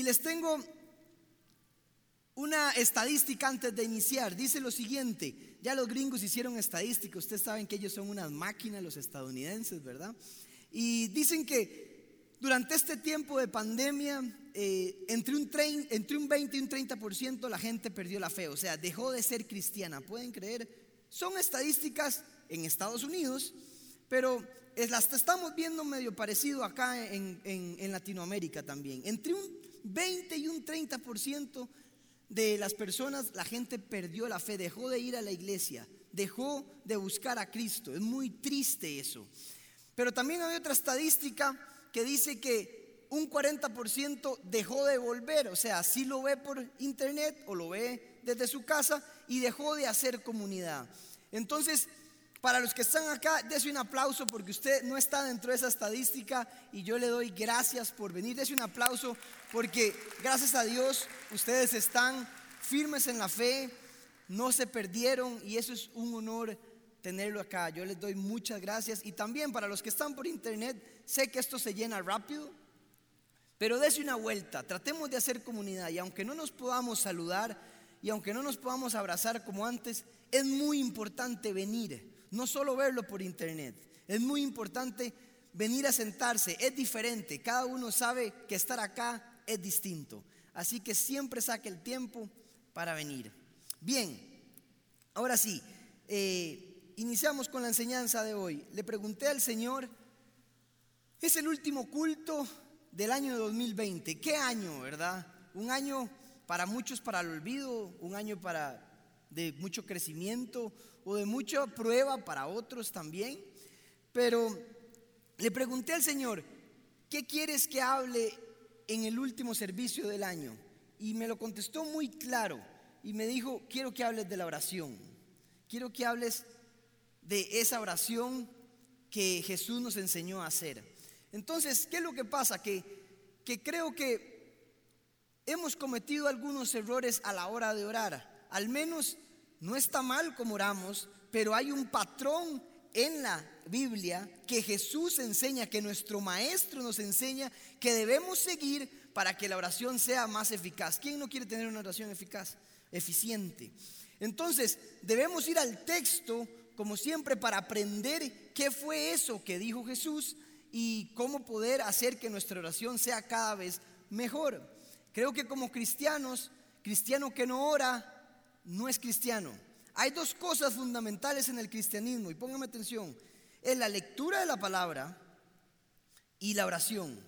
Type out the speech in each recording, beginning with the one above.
Y les tengo una estadística antes de iniciar. Dice lo siguiente, ya los gringos hicieron estadística, ustedes saben que ellos son unas máquinas, los estadounidenses, ¿verdad? Y dicen que durante este tiempo de pandemia, eh, entre, un entre un 20 y un 30% la gente perdió la fe, o sea, dejó de ser cristiana, ¿pueden creer? Son estadísticas en Estados Unidos, pero las estamos viendo medio parecido acá en, en Latinoamérica también. Entre un 20 y un 30% de las personas, la gente perdió la fe, dejó de ir a la iglesia, dejó de buscar a Cristo. Es muy triste eso. Pero también hay otra estadística que dice que un 40% dejó de volver, o sea, si lo ve por internet o lo ve desde su casa y dejó de hacer comunidad. Entonces, para los que están acá, dése un aplauso porque usted no está dentro de esa estadística y yo le doy gracias por venir. Dese un aplauso porque gracias a Dios ustedes están firmes en la fe, no se perdieron y eso es un honor tenerlo acá. Yo les doy muchas gracias y también para los que están por internet, sé que esto se llena rápido, pero dése una vuelta, tratemos de hacer comunidad y aunque no nos podamos saludar y aunque no nos podamos abrazar como antes, es muy importante venir no solo verlo por internet. Es muy importante venir a sentarse, es diferente. Cada uno sabe que estar acá es distinto. Así que siempre saque el tiempo para venir. Bien, ahora sí, eh, iniciamos con la enseñanza de hoy. Le pregunté al Señor, es el último culto del año 2020. ¿Qué año, verdad? Un año para muchos para el olvido, un año para de mucho crecimiento, o de mucha prueba para otros también. Pero le pregunté al Señor, ¿qué quieres que hable en el último servicio del año? Y me lo contestó muy claro y me dijo, quiero que hables de la oración. Quiero que hables de esa oración que Jesús nos enseñó a hacer. Entonces, ¿qué es lo que pasa? Que, que creo que hemos cometido algunos errores a la hora de orar. Al menos no está mal como oramos, pero hay un patrón en la Biblia que Jesús enseña, que nuestro maestro nos enseña, que debemos seguir para que la oración sea más eficaz. ¿Quién no quiere tener una oración eficaz, eficiente? Entonces, debemos ir al texto, como siempre, para aprender qué fue eso que dijo Jesús y cómo poder hacer que nuestra oración sea cada vez mejor. Creo que como cristianos, cristiano que no ora, no es cristiano. Hay dos cosas fundamentales en el cristianismo, y póngame atención, es la lectura de la palabra y la oración.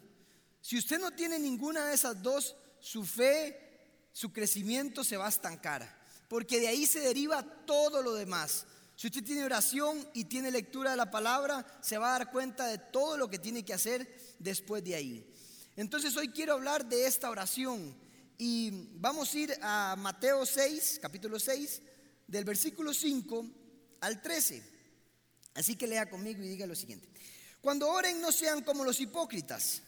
Si usted no tiene ninguna de esas dos, su fe, su crecimiento se va a estancar, porque de ahí se deriva todo lo demás. Si usted tiene oración y tiene lectura de la palabra, se va a dar cuenta de todo lo que tiene que hacer después de ahí. Entonces hoy quiero hablar de esta oración y vamos a ir a Mateo 6, capítulo 6, del versículo 5 al 13. Así que lea conmigo y diga lo siguiente. Cuando oren no sean como los hipócritas,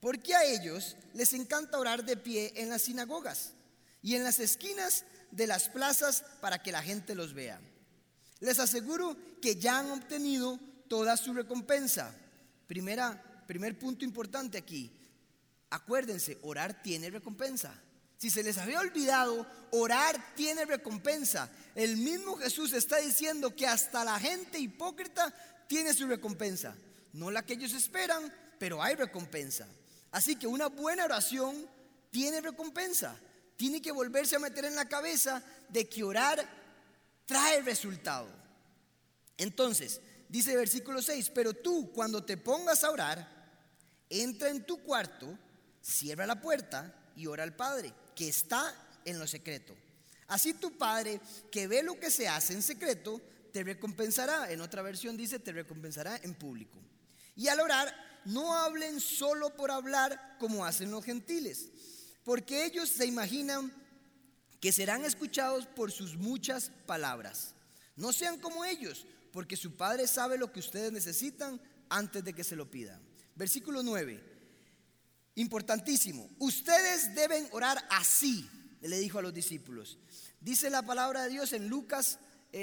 porque a ellos les encanta orar de pie en las sinagogas y en las esquinas de las plazas para que la gente los vea. Les aseguro que ya han obtenido toda su recompensa. Primera, primer punto importante aquí. Acuérdense, orar tiene recompensa. Si se les había olvidado, orar tiene recompensa. El mismo Jesús está diciendo que hasta la gente hipócrita tiene su recompensa. No la que ellos esperan, pero hay recompensa. Así que una buena oración tiene recompensa. Tiene que volverse a meter en la cabeza de que orar trae resultado. Entonces, dice el versículo 6, pero tú cuando te pongas a orar, entra en tu cuarto, cierra la puerta y ora al Padre que está en lo secreto. Así tu Padre, que ve lo que se hace en secreto, te recompensará. En otra versión dice, te recompensará en público. Y al orar, no hablen solo por hablar como hacen los gentiles, porque ellos se imaginan que serán escuchados por sus muchas palabras. No sean como ellos, porque su Padre sabe lo que ustedes necesitan antes de que se lo pidan. Versículo 9. Importantísimo. Ustedes deben orar así, le dijo a los discípulos. Dice la palabra de Dios en Lucas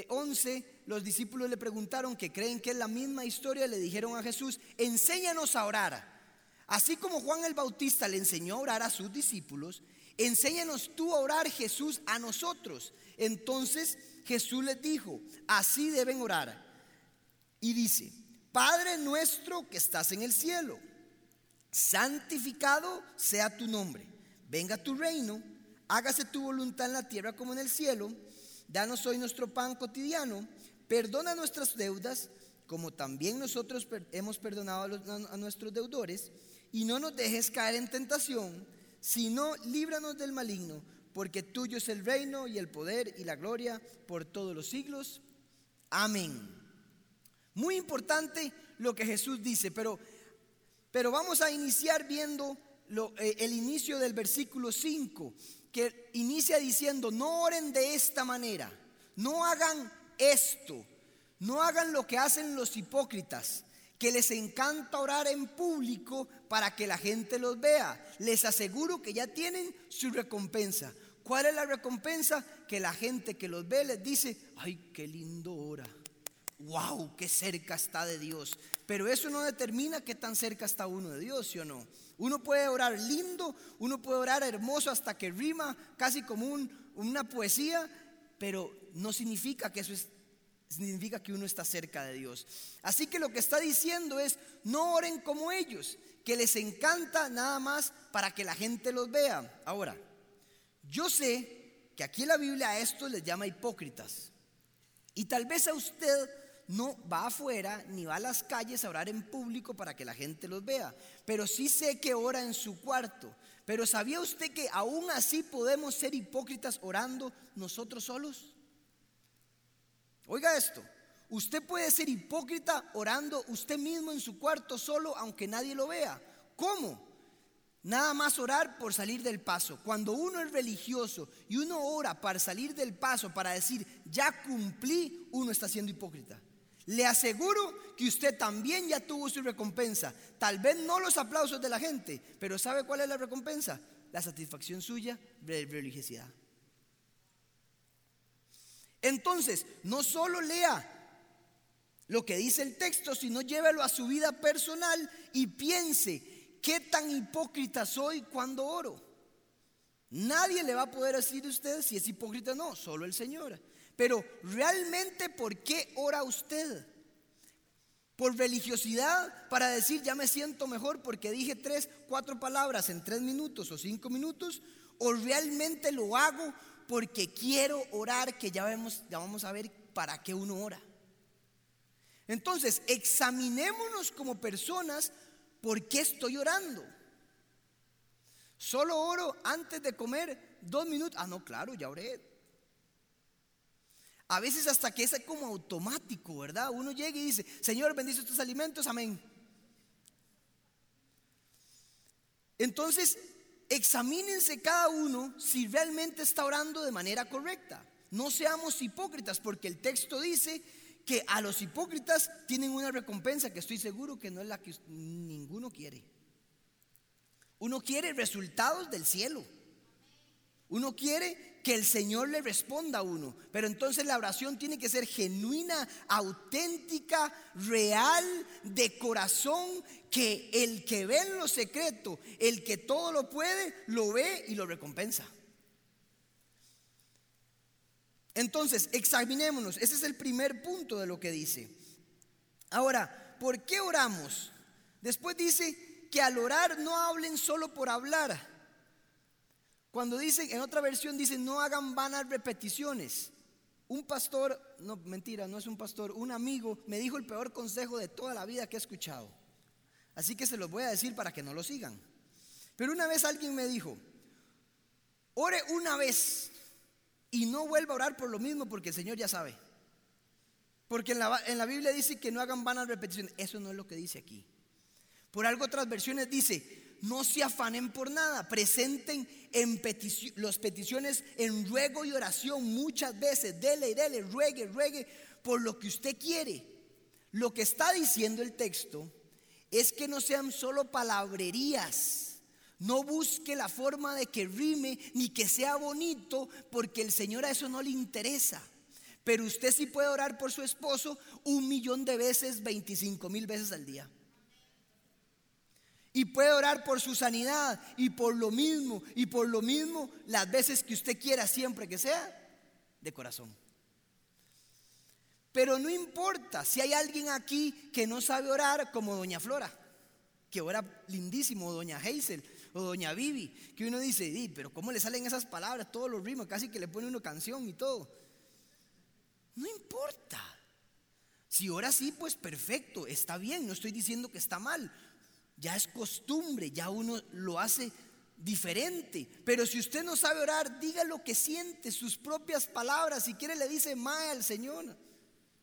11, eh, los discípulos le preguntaron que creen que es la misma historia, le dijeron a Jesús, enséñanos a orar. Así como Juan el Bautista le enseñó a orar a sus discípulos, enséñanos tú a orar Jesús a nosotros. Entonces Jesús les dijo, así deben orar. Y dice, Padre nuestro que estás en el cielo, santificado sea tu nombre, venga tu reino, hágase tu voluntad en la tierra como en el cielo, danos hoy nuestro pan cotidiano, perdona nuestras deudas, como también nosotros hemos perdonado a, nuestros deudores y no nos dejes caer en tentación, sino líbranos del maligno, porque tuyo es el reino y el poder y la gloria por todos los siglos. Amén. Muy importante lo que Jesús dice, pero, pero vamos a iniciar viendo eh, el inicio del versículo 5, que inicia diciendo, no oren de esta manera, no hagan esto, no hagan lo que hacen los hipócritas que les encanta orar en público para que la gente los vea. Les aseguro que ya tienen su recompensa. ¿Cuál es la recompensa? Que la gente que los ve les dice, ay, qué lindo ora. Wow, qué cerca está de Dios. Pero eso no determina qué tan cerca está uno de Dios, ¿sí o no? Uno puede orar lindo, uno puede orar hermoso hasta que rima casi como una poesía, pero no significa que eso es significa que uno está cerca de Dios. Así que lo que está diciendo es, no oren como ellos, que les encanta nada más para que la gente los vea. Ahora, yo sé que aquí en la Biblia a esto les llama hipócritas. Y tal vez a usted no va afuera ni va a las calles a orar en público para que la gente los vea, pero sí sé que ora en su cuarto. Pero ¿sabía usted que aún así podemos ser hipócritas orando nosotros solos? Oiga esto, usted puede ser hipócrita orando usted mismo en su cuarto solo aunque nadie lo vea. ¿Cómo? Nada más orar por salir del paso. Cuando uno es religioso y uno ora para salir del paso, para decir, ya cumplí, uno está siendo hipócrita. Le aseguro que usted también ya tuvo su recompensa. Tal vez no los aplausos de la gente, pero ¿sabe cuál es la recompensa? La satisfacción suya de religiosidad. Entonces, no solo lea lo que dice el texto, sino llévelo a su vida personal y piense, ¿qué tan hipócrita soy cuando oro? Nadie le va a poder decir a usted si es hipócrita o no, solo el Señor. Pero realmente, ¿por qué ora usted? ¿Por religiosidad? Para decir, ya me siento mejor porque dije tres, cuatro palabras en tres minutos o cinco minutos. ¿O realmente lo hago porque quiero orar, que ya, vemos, ya vamos a ver para qué uno ora. Entonces, examinémonos como personas por qué estoy orando. Solo oro antes de comer dos minutos. Ah, no, claro, ya oré. A veces hasta que es como automático, ¿verdad? Uno llega y dice, Señor, bendice estos alimentos, amén. Entonces, examínense cada uno si realmente está orando de manera correcta. No seamos hipócritas, porque el texto dice que a los hipócritas tienen una recompensa que estoy seguro que no es la que ninguno quiere. Uno quiere resultados del cielo. Uno quiere que el Señor le responda a uno. Pero entonces la oración tiene que ser genuina, auténtica, real, de corazón, que el que ve en lo secreto, el que todo lo puede, lo ve y lo recompensa. Entonces, examinémonos. Ese es el primer punto de lo que dice. Ahora, ¿por qué oramos? Después dice que al orar no hablen solo por hablar cuando dicen, en otra versión dice, no hagan vanas repeticiones. Un pastor, no, mentira, no es un pastor, un amigo me dijo el peor consejo de toda la vida que he escuchado. Así que se los voy a decir para que no lo sigan. Pero una vez alguien me dijo, ore una vez y no vuelva a orar por lo mismo porque el Señor ya sabe. Porque en la, en la Biblia dice que no hagan vanas repeticiones. Eso no es lo que dice aquí. Por algo otras versiones dice, no se afanen por nada, presenten en las peticiones en ruego y oración muchas veces, dele y dele, ruegue, ruegue por lo que usted quiere. Lo que está diciendo el texto es que no sean solo palabrerías. No busque la forma de que rime ni que sea bonito, porque el Señor a eso no le interesa. Pero usted sí puede orar por su esposo un millón de veces, 25 mil veces al día. Y puede orar por su sanidad y por lo mismo, y por lo mismo las veces que usted quiera, siempre que sea, de corazón. Pero no importa si hay alguien aquí que no sabe orar como doña Flora, que ora lindísimo, doña Hazel o doña Vivi, que uno dice, pero ¿cómo le salen esas palabras, todos los ritmos, casi que le pone una canción y todo? No importa. Si ora así, pues perfecto, está bien, no estoy diciendo que está mal ya es costumbre, ya uno lo hace diferente. Pero si usted no sabe orar, diga lo que siente, sus propias palabras. Si quiere, le dice más al Señor.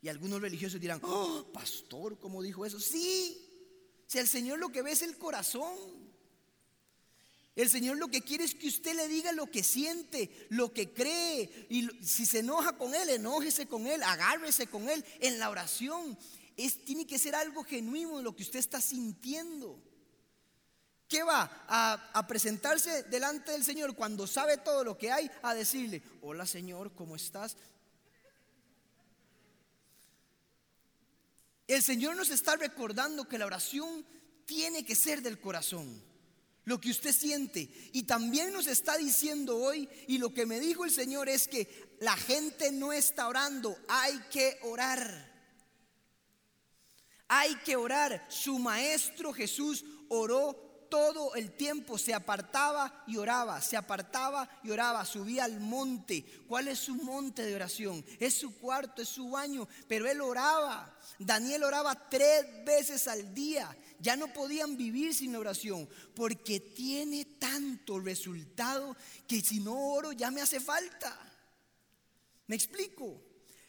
Y algunos religiosos dirán, oh, pastor, ¿cómo dijo eso? Sí, si el Señor lo que ve es el corazón. El Señor lo que quiere es que usted le diga lo que siente, lo que cree. Y si se enoja con Él, enójese con Él, agárrese con Él en la oración es, tiene que ser algo genuino en lo que usted está sintiendo. ¿Qué va? A, a, presentarse delante del Señor cuando sabe todo lo que hay, a decirle, hola Señor, ¿cómo estás? El Señor nos está recordando que la oración tiene que ser del corazón, lo que usted siente. Y también nos está diciendo hoy, y lo que me dijo el Señor es que la gente no está orando, hay que orar. Hay que orar. Su maestro Jesús oró todo el tiempo, se apartaba y oraba, se apartaba y oraba, subía al monte. ¿Cuál es su monte de oración? Es su cuarto, es su baño, pero él oraba. Daniel oraba tres veces al día. Ya no podían vivir sin oración, porque tiene tanto resultado que si no oro ya me hace falta. ¿Me explico?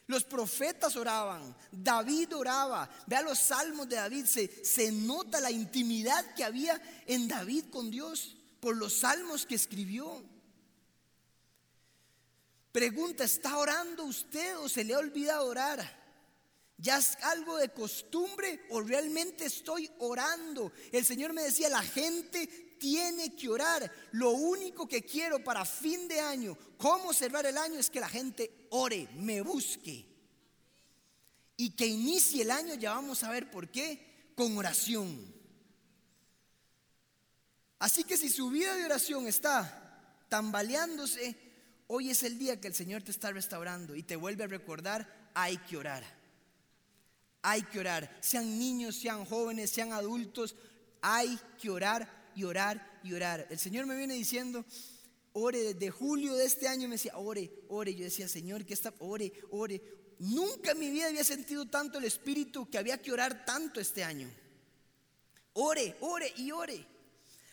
Los profetas oraban, David oraba. Vea los salmos de David, se, se nota la intimidad que había en David con Dios por los salmos que escribió. Pregunta, ¿está orando usted o se le ha olvidado orar? ¿Ya es algo de costumbre o realmente estoy orando? El Señor me decía, la gente tiene que orar. Lo único que quiero para fin de año, cómo cerrar el año, es que la gente ore, me busque. Y que inicie el año, ya vamos a ver por qué, con oración. Así que si su vida de oración está tambaleándose, hoy es el día que el Señor te está restaurando y te vuelve a recordar, hay que orar. Hay que orar. Sean niños, sean jóvenes, sean adultos, hay que orar y orar y orar. El Señor me viene diciendo, ore desde julio de este año, me decía, ore, ore. Yo decía, Señor, que está, ore, ore. Nunca en mi vida había sentido tanto el Espíritu que había que orar tanto este año. Ore, ore y ore.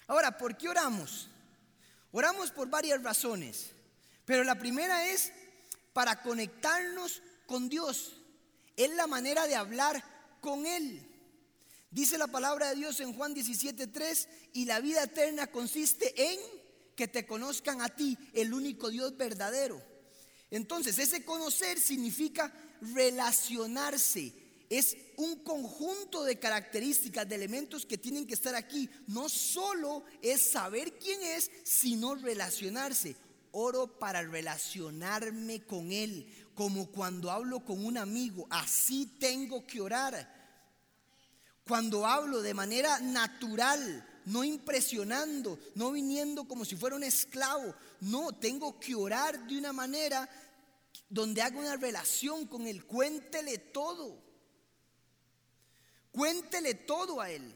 Ahora, ¿por qué oramos? Oramos por varias razones, pero la primera es para conectarnos con Dios. Es la manera de hablar con Él. Dice la palabra de Dios en Juan 17:3, y la vida eterna consiste en que te conozcan a ti, el único Dios verdadero. Entonces, ese conocer significa relacionarse. Es un conjunto de características, de elementos que tienen que estar aquí. No solo es saber quién es, sino relacionarse. Oro para relacionarme con Él, como cuando hablo con un amigo. Así tengo que orar. Cuando hablo de manera natural, no impresionando, no viniendo como si fuera un esclavo. No, tengo que orar de una manera donde haga una relación con Él. Cuéntele todo. Cuéntele todo a Él.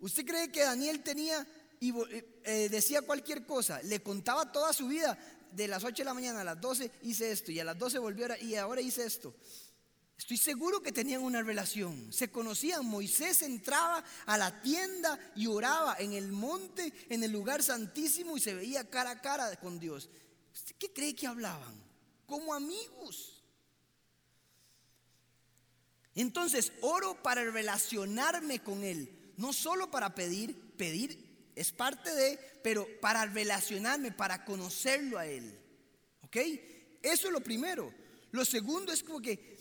¿Usted cree que Daniel tenía y eh, eh, decía cualquier cosa? Le contaba toda su vida. De las 8 de la mañana a las 12 hice esto y a las 12 volvió y ahora hice esto. Estoy seguro que tenían una relación, se conocían. Moisés entraba a la tienda y oraba en el monte, en el lugar santísimo y se veía cara a cara con Dios. ¿Usted qué cree que hablaban? Como amigos. Entonces, oro para relacionarme con Él, no solo para pedir, pedir es parte de, pero para relacionarme, para conocerlo a Él. ¿Ok? Eso es lo primero. Lo segundo es como que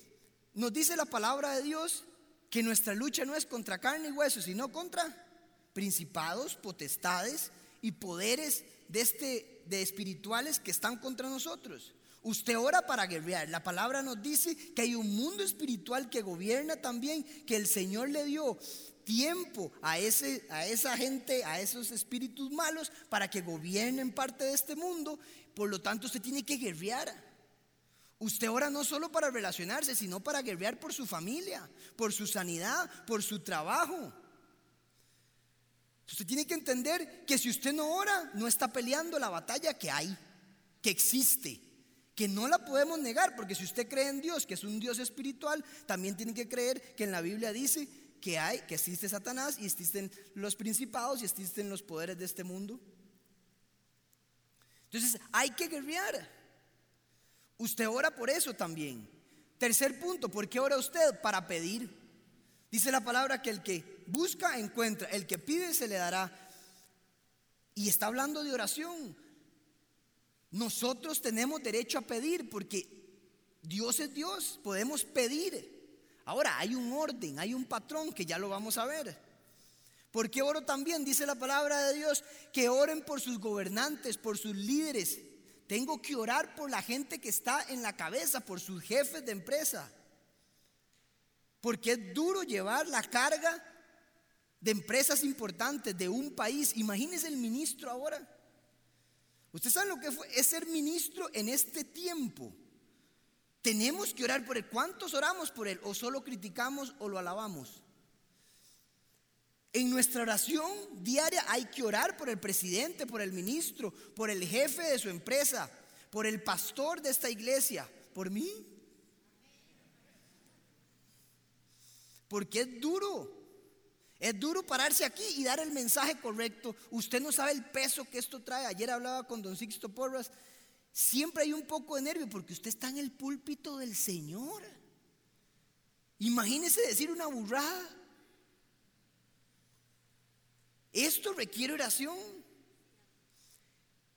nos dice la palabra de Dios que nuestra lucha no es contra carne y hueso, sino contra principados, potestades y poderes de, este, de espirituales que están contra nosotros. Usted ora para guerrear. La palabra nos dice que hay un mundo espiritual que gobierna también, que el Señor le dio tiempo a, ese, a esa gente, a esos espíritus malos, para que gobiernen parte de este mundo. Por lo tanto, usted tiene que guerrear. Usted ora no solo para relacionarse, sino para guerrear por su familia, por su sanidad, por su trabajo. Usted tiene que entender que si usted no ora, no está peleando la batalla que hay, que existe, que no la podemos negar, porque si usted cree en Dios, que es un Dios espiritual, también tiene que creer que en la Biblia dice que hay, que existe Satanás y existen los principados y existen los poderes de este mundo. Entonces hay que guerrear. Usted ora por eso también. Tercer punto, ¿por qué ora usted? Para pedir. Dice la palabra que el que busca, encuentra. El que pide, se le dará. Y está hablando de oración. Nosotros tenemos derecho a pedir porque Dios es Dios. Podemos pedir. Ahora, hay un orden, hay un patrón que ya lo vamos a ver. Porque oro también, dice la palabra de Dios, que oren por sus gobernantes, por sus líderes. Tengo que orar por la gente que está en la cabeza, por sus jefes de empresa. Porque es duro llevar la carga de empresas importantes de un país. Imagínese el ministro ahora. Usted sabe lo que fue, es ser ministro en este tiempo. Tenemos que orar por él. ¿Cuántos oramos por él? ¿O solo criticamos o lo alabamos? En nuestra oración diaria hay que orar por el presidente, por el ministro, por el jefe de su empresa, por el pastor de esta iglesia, por mí. Porque es duro. Es duro pararse aquí y dar el mensaje correcto. Usted no sabe el peso que esto trae. Ayer hablaba con don Sixto Porras siempre hay un poco de nervio porque usted está en el púlpito del Señor. Imagínese decir una burrada. Esto requiere oración.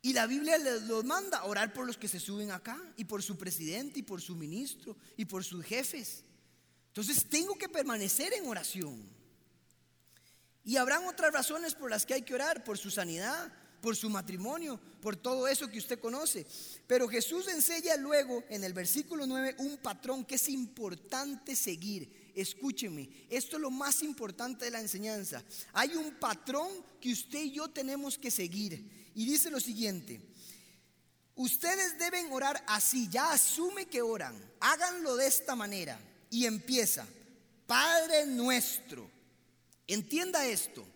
Y la Biblia les los manda orar por los que se suben acá, y por su presidente, y por su ministro, y por sus jefes. Entonces tengo que permanecer en oración. Y habrán otras razones por las que hay que orar, por su sanidad, por su matrimonio, por todo eso que usted conoce. Pero Jesús enseña luego en el versículo 9 un patrón que es importante seguir. Escúcheme, esto es lo más importante de la enseñanza. Hay un patrón que usted y yo tenemos que seguir. Y dice lo siguiente, ustedes deben orar así, ya asume que oran, háganlo de esta manera. Y empieza, Padre nuestro, entienda esto,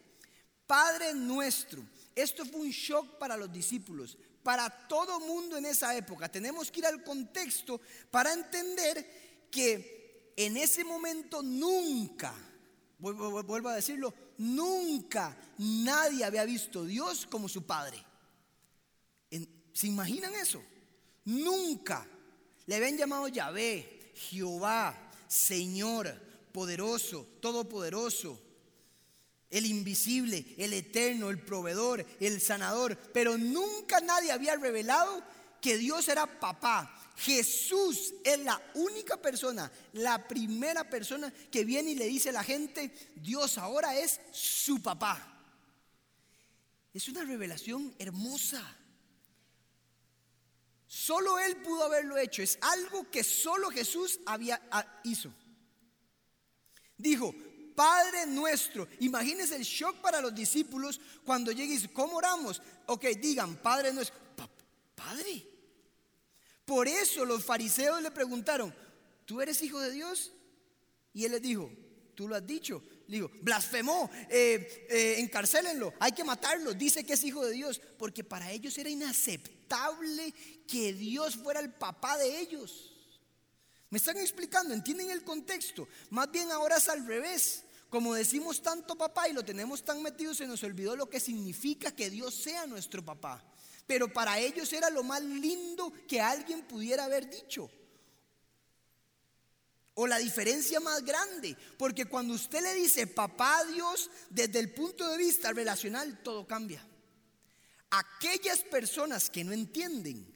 Padre nuestro. Esto fue un shock para los discípulos, para todo mundo en esa época. Tenemos que ir al contexto para entender que en ese momento nunca, vuelvo a decirlo, nunca nadie había visto a Dios como su Padre. ¿Se imaginan eso? Nunca le habían llamado Yahvé, Jehová, Señor, poderoso, todopoderoso el invisible, el eterno, el proveedor, el sanador. Pero nunca nadie había revelado que Dios era papá. Jesús es la única persona, la primera persona que viene y le dice a la gente, Dios ahora es su papá. Es una revelación hermosa. Solo Él pudo haberlo hecho. Es algo que solo Jesús había, ah, hizo. Dijo, Padre nuestro. Imagínense el shock para los discípulos cuando llegue y dice, ¿cómo oramos? Ok, digan, Padre nuestro. Padre. Por eso los fariseos le preguntaron, ¿tú eres hijo de Dios? Y él les dijo, tú lo has dicho. Le dijo, blasfemó, eh, eh, encarcélenlo, hay que matarlo. Dice que es hijo de Dios, porque para ellos era inaceptable que Dios fuera el papá de ellos. ¿Me están explicando? ¿Entienden el contexto? Más bien ahora es al revés. Como decimos tanto papá y lo tenemos tan metido, se nos olvidó lo que significa que Dios sea nuestro papá. Pero para ellos era lo más lindo que alguien pudiera haber dicho. O la diferencia más grande, porque cuando usted le dice papá a Dios, desde el punto de vista relacional, todo cambia. Aquellas personas que no entienden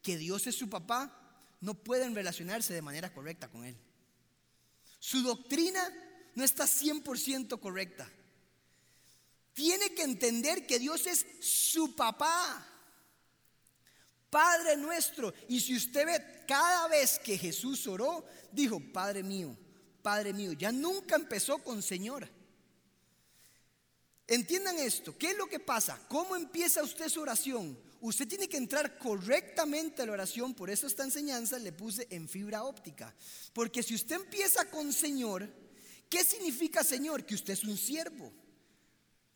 que Dios es su papá, no pueden relacionarse de manera correcta con Él. Su doctrina no está 100% correcta. Tiene que entender que Dios es su papá, Padre nuestro. Y si usted ve cada vez que Jesús oró, dijo, Padre mío, Padre mío, ya nunca empezó con Señor. Entiendan esto, ¿qué es lo que pasa? ¿Cómo empieza usted su oración? Usted tiene que entrar correctamente a la oración, por eso esta enseñanza le puse en fibra óptica. Porque si usted empieza con Señor, ¿qué significa Señor? Que usted es un siervo.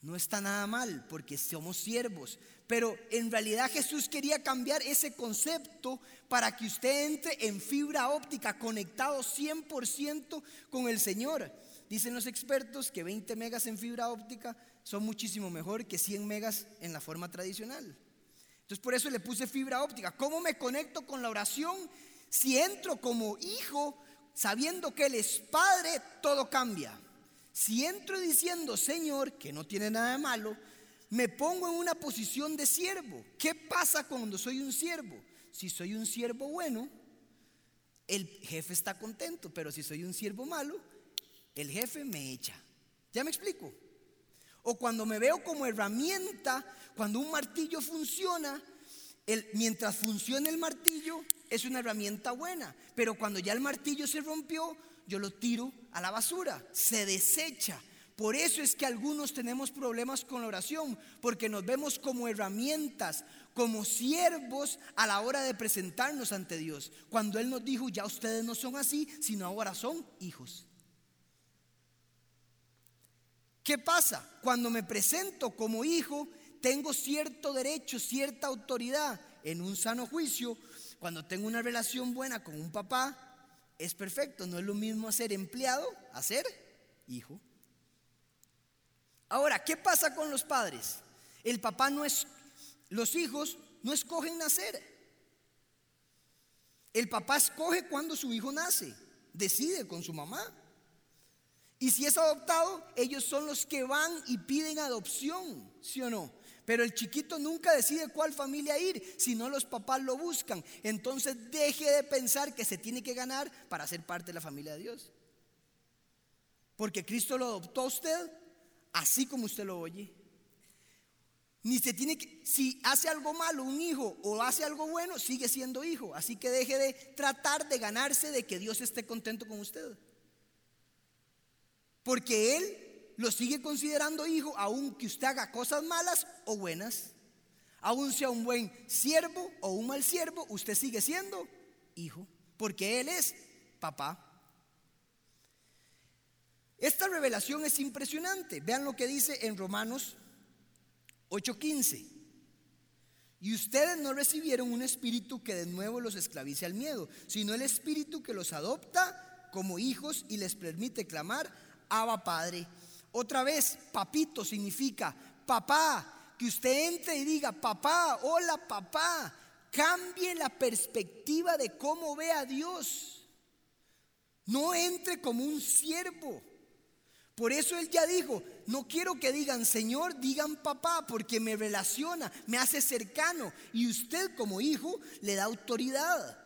No está nada mal porque somos siervos, pero en realidad Jesús quería cambiar ese concepto para que usted entre en fibra óptica, conectado 100% con el Señor. Dicen los expertos que 20 megas en fibra óptica son muchísimo mejor que 100 megas en la forma tradicional. Entonces por eso le puse fibra óptica. ¿Cómo me conecto con la oración? Si entro como hijo, sabiendo que Él es Padre, todo cambia. Si entro diciendo, Señor, que no tiene nada de malo, me pongo en una posición de siervo. ¿Qué pasa cuando soy un siervo? Si soy un siervo bueno, el jefe está contento, pero si soy un siervo malo, el jefe me echa. ¿Ya me explico? O cuando me veo como herramienta, cuando un martillo funciona, mientras funciona el martillo es una herramienta buena, pero cuando ya el martillo se rompió, yo lo tiro a la basura, se desecha. Por eso es que algunos tenemos problemas con la oración, porque nos vemos como herramientas, como siervos a la hora de presentarnos ante Dios. Cuando Él nos dijo, ya ustedes no son así, sino ahora son hijos. ¿Qué pasa? Cuando me presento como hijo, tengo cierto derecho, cierta autoridad en un sano juicio. Cuando tengo una relación buena con un papá, es perfecto. No es lo mismo ser empleado a ser hijo. Ahora, ¿qué pasa con los padres? El papá no es, los hijos no escogen nacer. El papá escoge cuando su hijo nace, decide con su mamá. Y si es adoptado, ellos son los que van y piden adopción, ¿sí o no? Pero el chiquito nunca decide cuál familia ir, si no los papás lo buscan. Entonces deje de pensar que se tiene que ganar para ser parte de la familia de Dios. Porque Cristo lo adoptó a usted así como usted lo oye. Ni se tiene que, si hace algo malo un hijo o hace algo bueno, sigue siendo hijo. Así que deje de tratar de ganarse de que Dios esté contento con usted. Porque Él lo sigue considerando hijo, aunque usted haga cosas malas o buenas. Aun sea un buen siervo o un mal siervo, usted sigue siendo hijo, porque Él es papá. Esta revelación es impresionante. Vean lo que dice en Romanos 8:15. Y ustedes no recibieron un espíritu que de nuevo los esclavice al miedo, sino el espíritu que los adopta como hijos y les permite clamar, Abba Padre. Otra vez, papito significa papá. Que usted entre y diga, papá, hola papá. Cambie la perspectiva de cómo ve a Dios. No entre como un siervo. Por eso él ya dijo, no quiero que digan Señor, digan papá, porque me relaciona, me hace cercano. Y usted como hijo le da autoridad.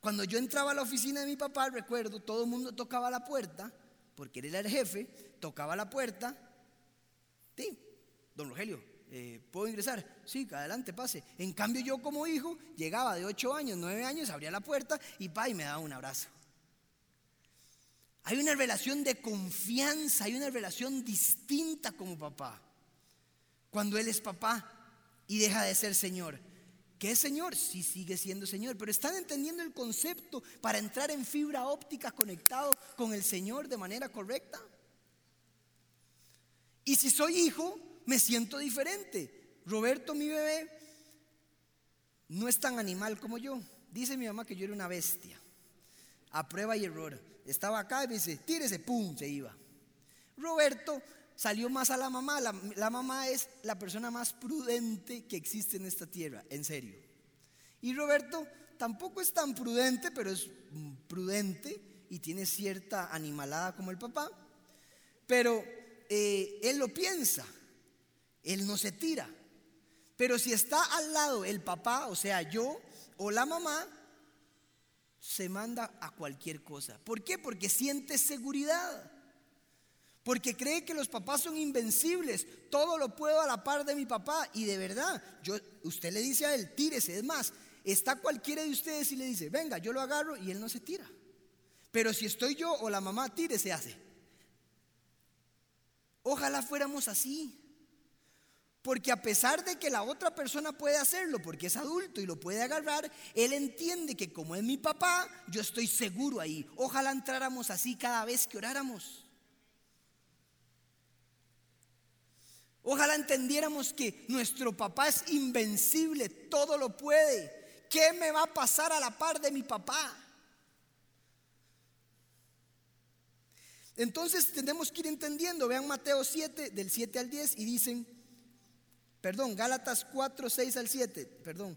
Cuando yo entraba a la oficina de mi papá, recuerdo, todo el mundo tocaba la puerta, porque él era el jefe, tocaba la puerta. Sí, don Rogelio, eh, ¿puedo ingresar? Sí, adelante, pase. En cambio yo como hijo llegaba de 8 años, 9 años, abría la puerta y pa, me daba un abrazo. Hay una relación de confianza, hay una relación distinta como papá. Cuando Él es papá y deja de ser Señor. ¿Qué es Señor? Sí sigue siendo Señor, pero están entendiendo el concepto para entrar en fibra óptica conectado con el Señor de manera correcta. Y si soy hijo, me siento diferente. Roberto, mi bebé, no es tan animal como yo. Dice mi mamá que yo era una bestia. A prueba y error. Estaba acá y me dice, tírese, pum, se iba. Roberto salió más a la mamá. La, mamá es la persona más prudente que existe en esta tierra, en serio. Y Roberto tampoco es tan prudente, pero es prudente y tiene cierta animalada como el papá. Pero eh, él lo piensa, él no se tira. Pero si está al lado el papá, o sea, yo o la mamá, se manda a cualquier cosa. ¿Por qué? Porque siente seguridad. Porque cree que los papás son invencibles. Todo lo puedo a la par de mi papá. Y de verdad, yo, usted le dice a él, tírese. Es más, está cualquiera de ustedes y le dice, venga, yo lo agarro y él no se tira. Pero si estoy yo o la mamá, tírese, hace. Ojalá fuéramos así. Porque a pesar de que la otra persona puede hacerlo porque es adulto y lo puede agarrar, él entiende que como es mi papá, yo estoy seguro ahí. Ojalá entráramos así cada vez que oráramos. Ojalá entendiéramos que nuestro papá es invencible, todo lo puede. ¿Qué me va a pasar a la par de mi papá? Entonces tenemos que ir entendiendo. Vean Mateo 7, del 7 al 10, y dicen, perdón, Gálatas 4, 6 al 7, perdón.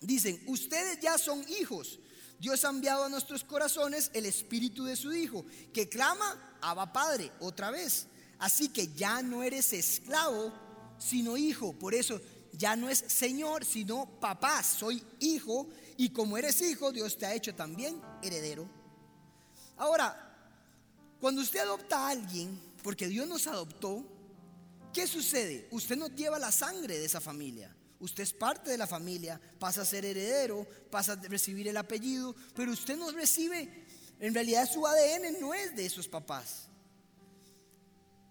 Dicen, ustedes ya son hijos. Dios ha enviado a nuestros corazones el espíritu de su Hijo, que clama, Abba Padre, otra vez. Así que ya no eres esclavo, sino hijo. Por eso ya no es Señor, sino papá. Soy hijo y como eres hijo, Dios te ha hecho también heredero. Ahora, cuando usted adopta a alguien, porque Dios nos adoptó, ¿qué sucede? Usted no lleva la sangre de esa familia. Usted es parte de la familia, pasa a ser heredero, pasa a recibir el apellido, pero usted no recibe, en realidad su ADN no es de esos papás.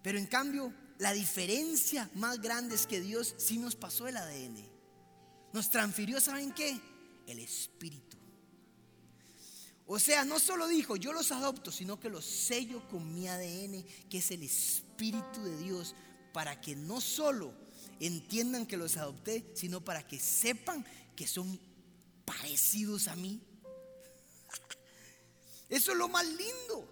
Pero en cambio, la diferencia más grande es que Dios sí nos pasó el ADN. Nos transfirió, ¿saben qué? El espíritu. O sea, no solo dijo, yo los adopto, sino que los sello con mi ADN, que es el espíritu de Dios, para que no solo entiendan que los adopté, sino para que sepan que son parecidos a mí. Eso es lo más lindo.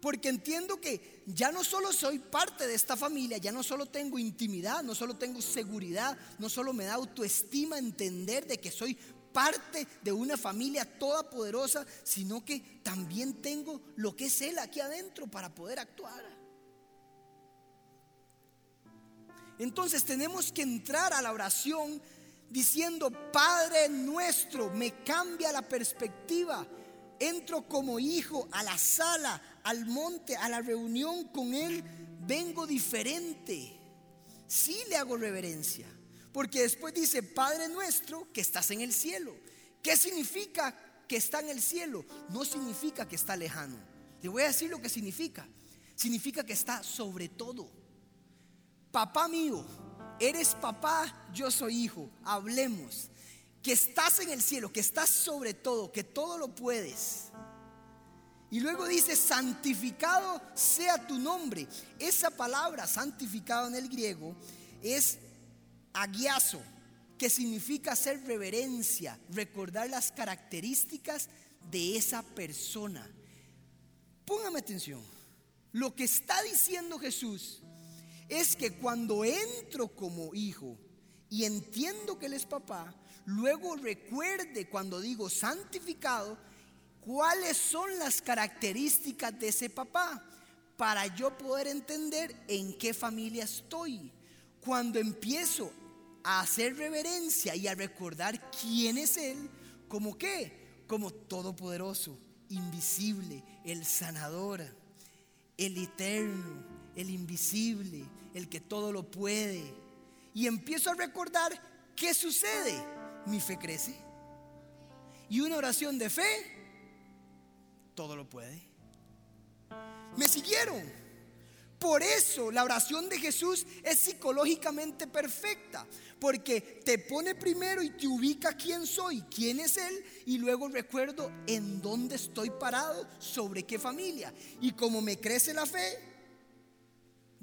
Porque entiendo que ya no solo soy parte de esta familia, ya no solo tengo intimidad, no solo tengo seguridad, no solo me da autoestima entender de que soy parte de una familia toda poderosa, sino que también tengo lo que es Él aquí adentro para poder actuar. Entonces tenemos que entrar a la oración diciendo, Padre nuestro, me cambia la perspectiva. Entro como hijo a la sala, al monte, a la reunión con Él, vengo diferente. Sí le hago reverencia. Porque después dice, Padre nuestro que estás en el cielo. ¿Qué significa que está en el cielo? No significa que está lejano. Le voy a decir lo que significa. Significa que está sobre todo. Papá mío, eres papá, yo soy hijo. Hablemos. Que estás en el cielo, que estás sobre todo, que todo lo puedes. Y luego dice, santificado sea tu nombre. Esa palabra, santificado en el griego, es aguiazo, que significa hacer reverencia, recordar las características de esa persona. Póngame atención. Lo que está diciendo Jesús es que cuando entro como hijo y entiendo que Él es papá, luego recuerde cuando digo santificado, cuáles son las características de ese papá para yo poder entender en qué familia estoy. Cuando empiezo a hacer reverencia y a recordar quién es Él, como qué? Como todopoderoso, invisible, el sanador, el eterno, el invisible, el que todo lo puede. Y empiezo a recordar qué sucede. Mi fe crece. Y una oración de fe todo lo puede. ¿Me siguieron? Por eso la oración de Jesús es psicológicamente perfecta, porque te pone primero y te ubica quién soy, quién es Él, y luego recuerdo en dónde estoy parado, sobre qué familia. Y como me crece la fe,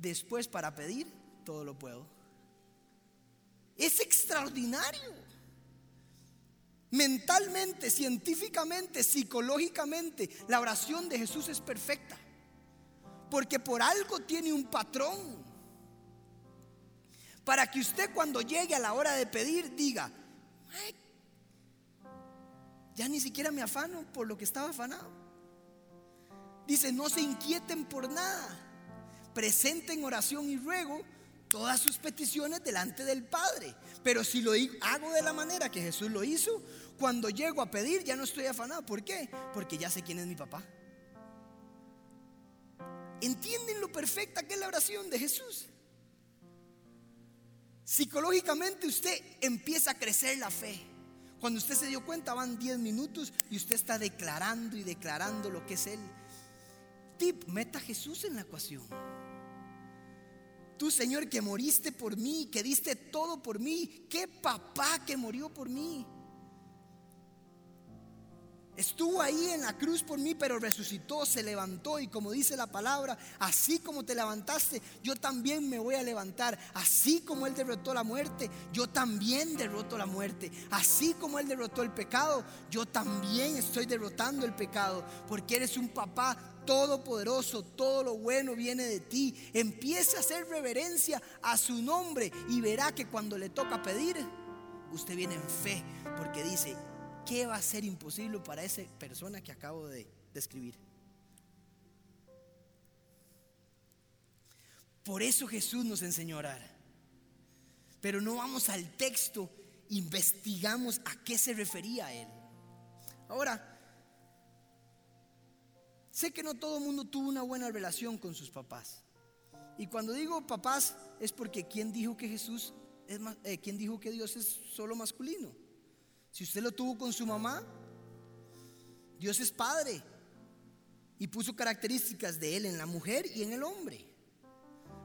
después para pedir, todo lo puedo. Es extraordinario mentalmente, científicamente, psicológicamente, la oración de Jesús es perfecta. Porque por algo tiene un patrón. Para que usted cuando llegue a la hora de pedir diga, ya ni siquiera me afano por lo que estaba afanado. Dice, no se inquieten por nada. Presenten oración y ruego todas sus peticiones delante del Padre. Pero si lo hago de la manera que Jesús lo hizo, cuando llego a pedir ya no estoy afanado. ¿Por qué? Porque ya sé quién es mi papá. ¿Entienden lo perfecta que es la oración de Jesús? Psicológicamente usted empieza a crecer la fe. Cuando usted se dio cuenta van 10 minutos y usted está declarando y declarando lo que es Él. Tip, meta a Jesús en la ecuación. Tú, Señor, que moriste por mí, que diste todo por mí. Qué papá que murió por mí. Estuvo ahí en la cruz por mí, pero resucitó, se levantó y como dice la palabra, así como te levantaste, yo también me voy a levantar. Así como Él derrotó la muerte, yo también derroto la muerte. Así como Él derrotó el pecado, yo también estoy derrotando el pecado, porque eres un papá todopoderoso, todo lo bueno viene de ti. Empiece a hacer reverencia a su nombre y verá que cuando le toca pedir, usted viene en fe, porque dice, ¿qué va a ser imposible para esa persona que acabo de describir? Por eso Jesús nos enseñó a orar. Pero no vamos al texto, investigamos a qué se refería él. Ahora, sé que no todo mundo tuvo una buena relación con sus papás. Y cuando digo papás es porque ¿quién dijo que Jesús es eh, ¿quién dijo que Dios es solo masculino? Si usted lo tuvo con su mamá, Dios es padre y puso características de él en la mujer y en el hombre.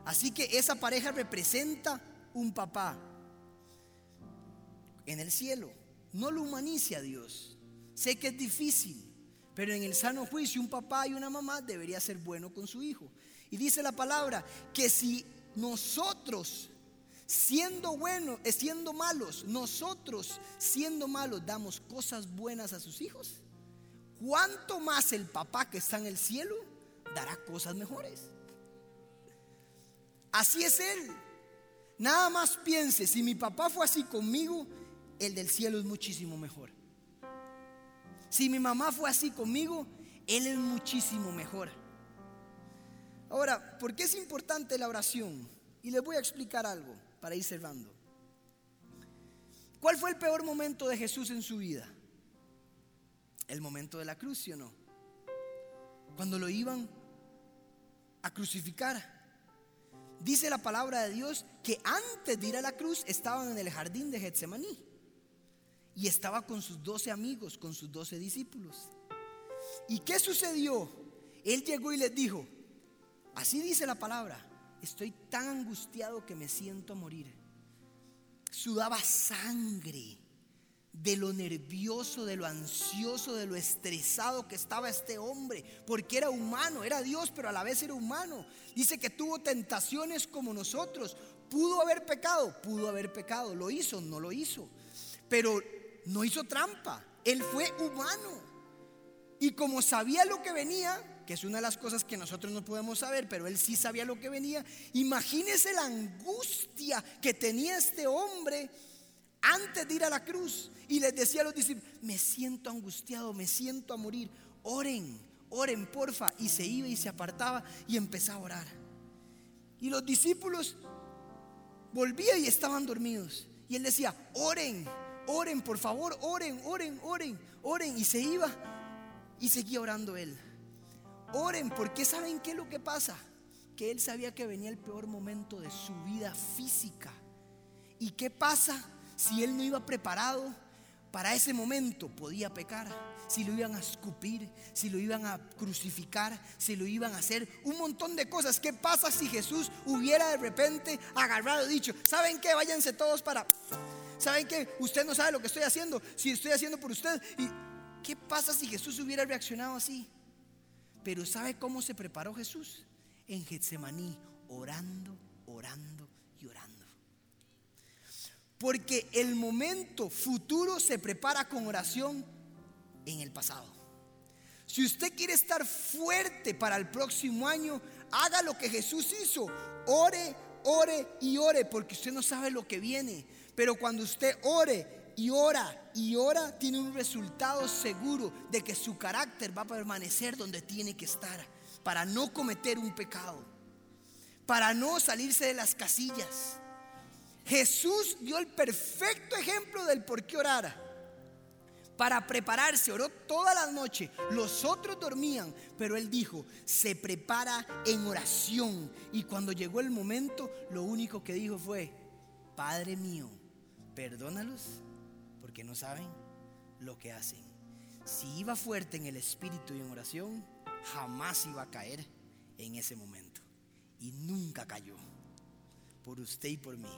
Así que esa pareja representa un papá en el cielo. No lo humanice a Dios. Sé que es difícil, pero en el sano juicio un papá y una mamá debería ser bueno con su hijo. Y dice la palabra que si nosotros siendo buenos, eh, siendo malos, nosotros siendo malos damos cosas buenas a sus hijos, ¿cuánto más el papá que está en el cielo dará cosas mejores? Así es Él. Nada más piense, si mi papá fue así conmigo, el del cielo es muchísimo mejor. Si mi mamá fue así conmigo, Él es muchísimo mejor. Ahora, ¿por qué es importante la oración? Y les voy a explicar algo para ir cerrando. ¿Cuál fue el peor momento de Jesús en su vida? El momento de la cruz, ¿sí o no? Cuando lo iban a crucificar. Dice la palabra de Dios que antes de ir a la cruz estaban en el jardín de Getsemaní y estaba con sus doce amigos, con sus doce discípulos. ¿Y qué sucedió? Él llegó y les dijo, así dice la palabra, estoy tan angustiado que me siento a morir. Sudaba sangre de lo nervioso, de lo ansioso, de lo estresado que estaba este hombre, porque era humano, era Dios, pero a la vez era humano. Dice que tuvo tentaciones como nosotros. Pudo haber pecado, pudo haber pecado, lo hizo, no lo hizo, pero no hizo trampa, él fue humano. Y como sabía lo que venía, que es una de las cosas que nosotros no podemos saber, pero él sí sabía lo que venía. Imagínese la angustia que tenía este hombre antes de ir a la cruz. Y les decía a los discípulos, me siento angustiado, me siento a morir. Oren, oren, porfa. Y se iba y se apartaba y empezaba a orar. Y los discípulos volvían y estaban dormidos. Y él decía, oren, oren, por favor, oren, oren, oren, oren. Y se iba y seguía orando él. Oren, porque saben qué es lo que pasa. Que él sabía que venía el peor momento de su vida física. ¿Y qué pasa si él no iba preparado para ese momento? Podía pecar. Si lo iban a escupir, si lo iban a crucificar, si lo iban a hacer un montón de cosas. ¿Qué pasa si Jesús hubiera de repente agarrado y dicho, ¿saben qué? Váyanse todos para... ¿Saben qué? Usted no sabe lo que estoy haciendo. Si estoy haciendo por usted. ¿Y qué pasa si Jesús hubiera reaccionado así? Pero ¿sabe cómo se preparó Jesús? En Getsemaní, orando, orando y orando. Porque el momento futuro se prepara con oración en el pasado. Si usted quiere estar fuerte para el próximo año, haga lo que Jesús hizo. Ore, ore y ore, porque usted no sabe lo que viene. Pero cuando usted ore y ora y ora, tiene un resultado seguro de que su carácter va a permanecer donde tiene que estar para no cometer un pecado, para no salirse de las casillas. Jesús dio el perfecto ejemplo del por qué orar. Para prepararse, oró toda la noche. Los otros dormían, pero él dijo, se prepara en oración. Y cuando llegó el momento, lo único que dijo fue, Padre mío, perdónalos que no saben lo que hacen. Si iba fuerte en el espíritu y en oración, jamás iba a caer en ese momento. Y nunca cayó. por usted y por mí.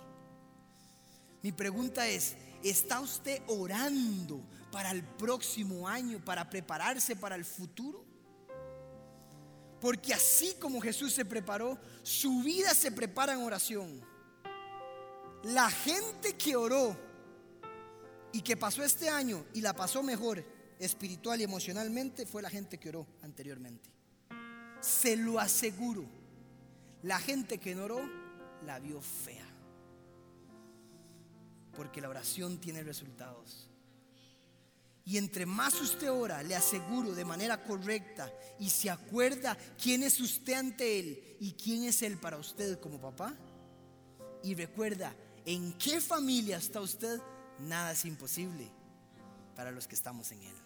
Mi pregunta es, ¿está usted orando para el próximo año, para prepararse para el futuro? Porque así como Jesús se preparó, su vida se prepara en oración. La gente que oró y que pasó este año y la pasó mejor espiritual y emocionalmente fue la gente que oró anteriormente. Se lo aseguro. La gente que no oró la vio fea. Porque la oración tiene resultados. Y entre más usted ora, le aseguro de manera correcta y se acuerda quién es usted ante Él y quién es Él para usted como papá. Y recuerda en qué familia está usted, nada es imposible para los que estamos en Él.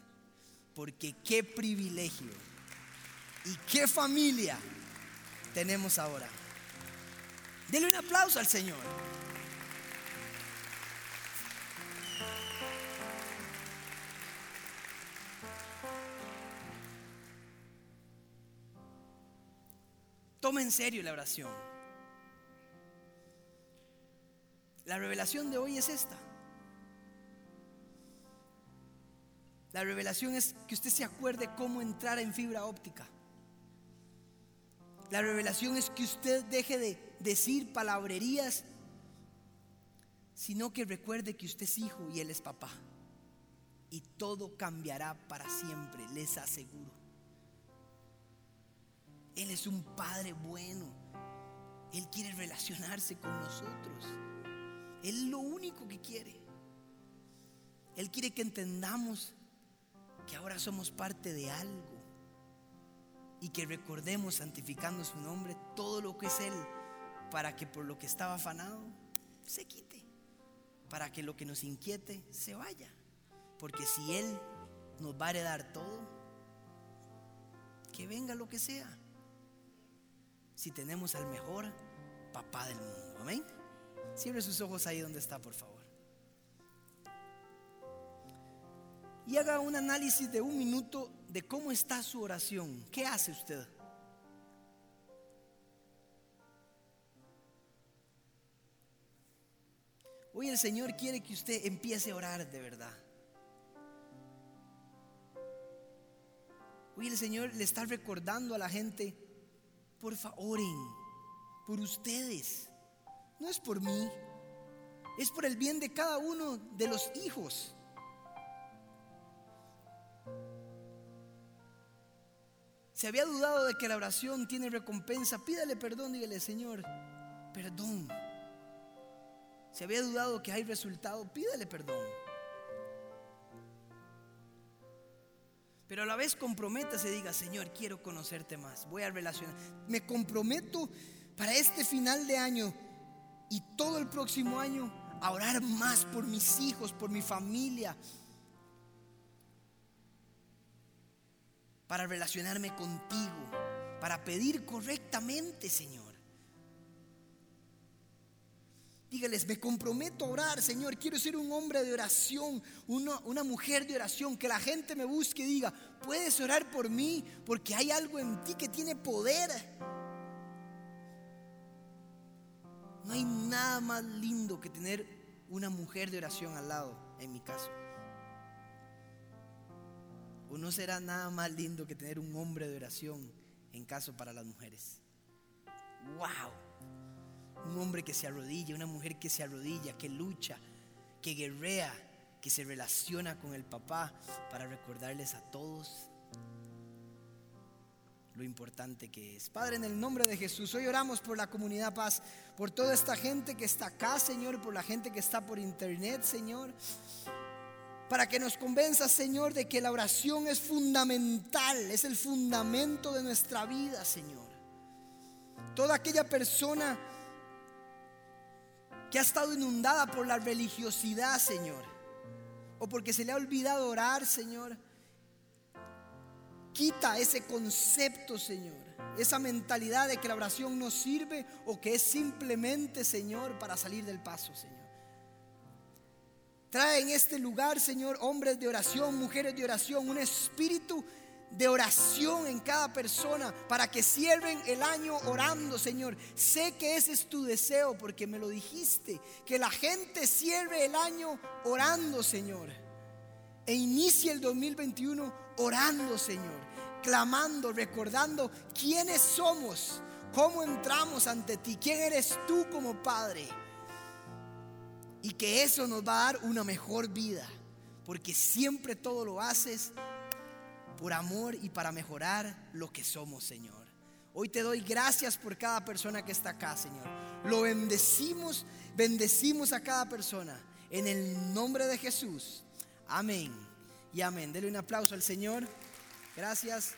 Porque qué privilegio y qué familia tenemos ahora. Dele un aplauso al Señor. Toma en serio la oración. La revelación de hoy es esta. La revelación es que usted se acuerde cómo entrar en fibra óptica. La revelación es que usted deje de decir palabrerías, sino que recuerde que usted es hijo y él es papá. Y todo cambiará para siempre, les aseguro. Él es un padre bueno. Él quiere relacionarse con nosotros. Él lo único que quiere. Él quiere que entendamos que ahora somos parte de algo y que recordemos santificando su nombre todo lo que es Él para que por lo que estaba afanado se quite, para que lo que nos inquiete se vaya. Porque si Él nos va a heredar todo, que venga lo que sea, si tenemos al mejor papá del mundo. Amén. Cierre sus ojos ahí donde está, por favor. Y haga un análisis de un minuto de cómo está su oración. ¿Qué hace usted? Hoy el Señor quiere que usted empiece a orar de verdad. Hoy el Señor le está recordando a la gente, por favor, por ustedes. No es por mí, es por el bien de cada uno de los hijos. Si había dudado de que la oración tiene recompensa, pídale perdón, dígale, Señor, perdón. Si había dudado que hay resultado, pídale perdón. Pero a la vez comprométase, diga, Señor, quiero conocerte más. Voy a relacionar. Me comprometo para este final de año y todo el próximo año a orar más por mis hijos, por mi familia, para relacionarme contigo, para pedir correctamente, Señor. Dígales, me comprometo a orar, Señor. Quiero ser un hombre de oración, una, una, mujer de oración. Que la gente me busque y diga, puedes orar por mí porque hay algo en ti que tiene poder. No hay nada más lindo que tener una mujer de oración al lado, en mi caso. ¿O no será nada más lindo que tener un hombre de oración en caso para las mujeres? ¡Wow! Un hombre que se arrodilla, una mujer que se arrodilla, que lucha, que guerrea, que se relaciona con el papá para recordarles a todos lo importante que es. Padre, en el nombre de Jesús, hoy oramos por la comunidad paz, por toda esta gente que está acá, Señor, por la gente que está por internet, Señor para que nos convenza, Señor, de que la oración es fundamental, es el fundamento de nuestra vida, Señor. Toda aquella persona que ha estado inundada por la religiosidad, Señor, o porque se le ha olvidado orar, Señor, quita ese concepto, Señor, esa mentalidad de que la oración no sirve o que es simplemente, Señor, para salir del paso, Señor. Trae en este lugar, Señor, hombres de oración, mujeres de oración, un espíritu de oración en cada persona para que cierren el año orando, Señor. Sé que ese es tu deseo porque me lo dijiste, que la gente cierre el año orando, Señor. E inicie el 2021 orando, Señor, clamando, recordando quiénes somos, cómo entramos ante ti, quién eres tú como Padre. Y que eso nos va a dar una mejor vida, porque siempre todo lo haces por amor y para mejorar lo que somos, Señor. Hoy te doy gracias por cada persona que está acá, Señor. Lo bendecimos, bendecimos a cada persona. En el nombre de Jesús. Amén. Y amén. Dele un aplauso al Señor. Gracias.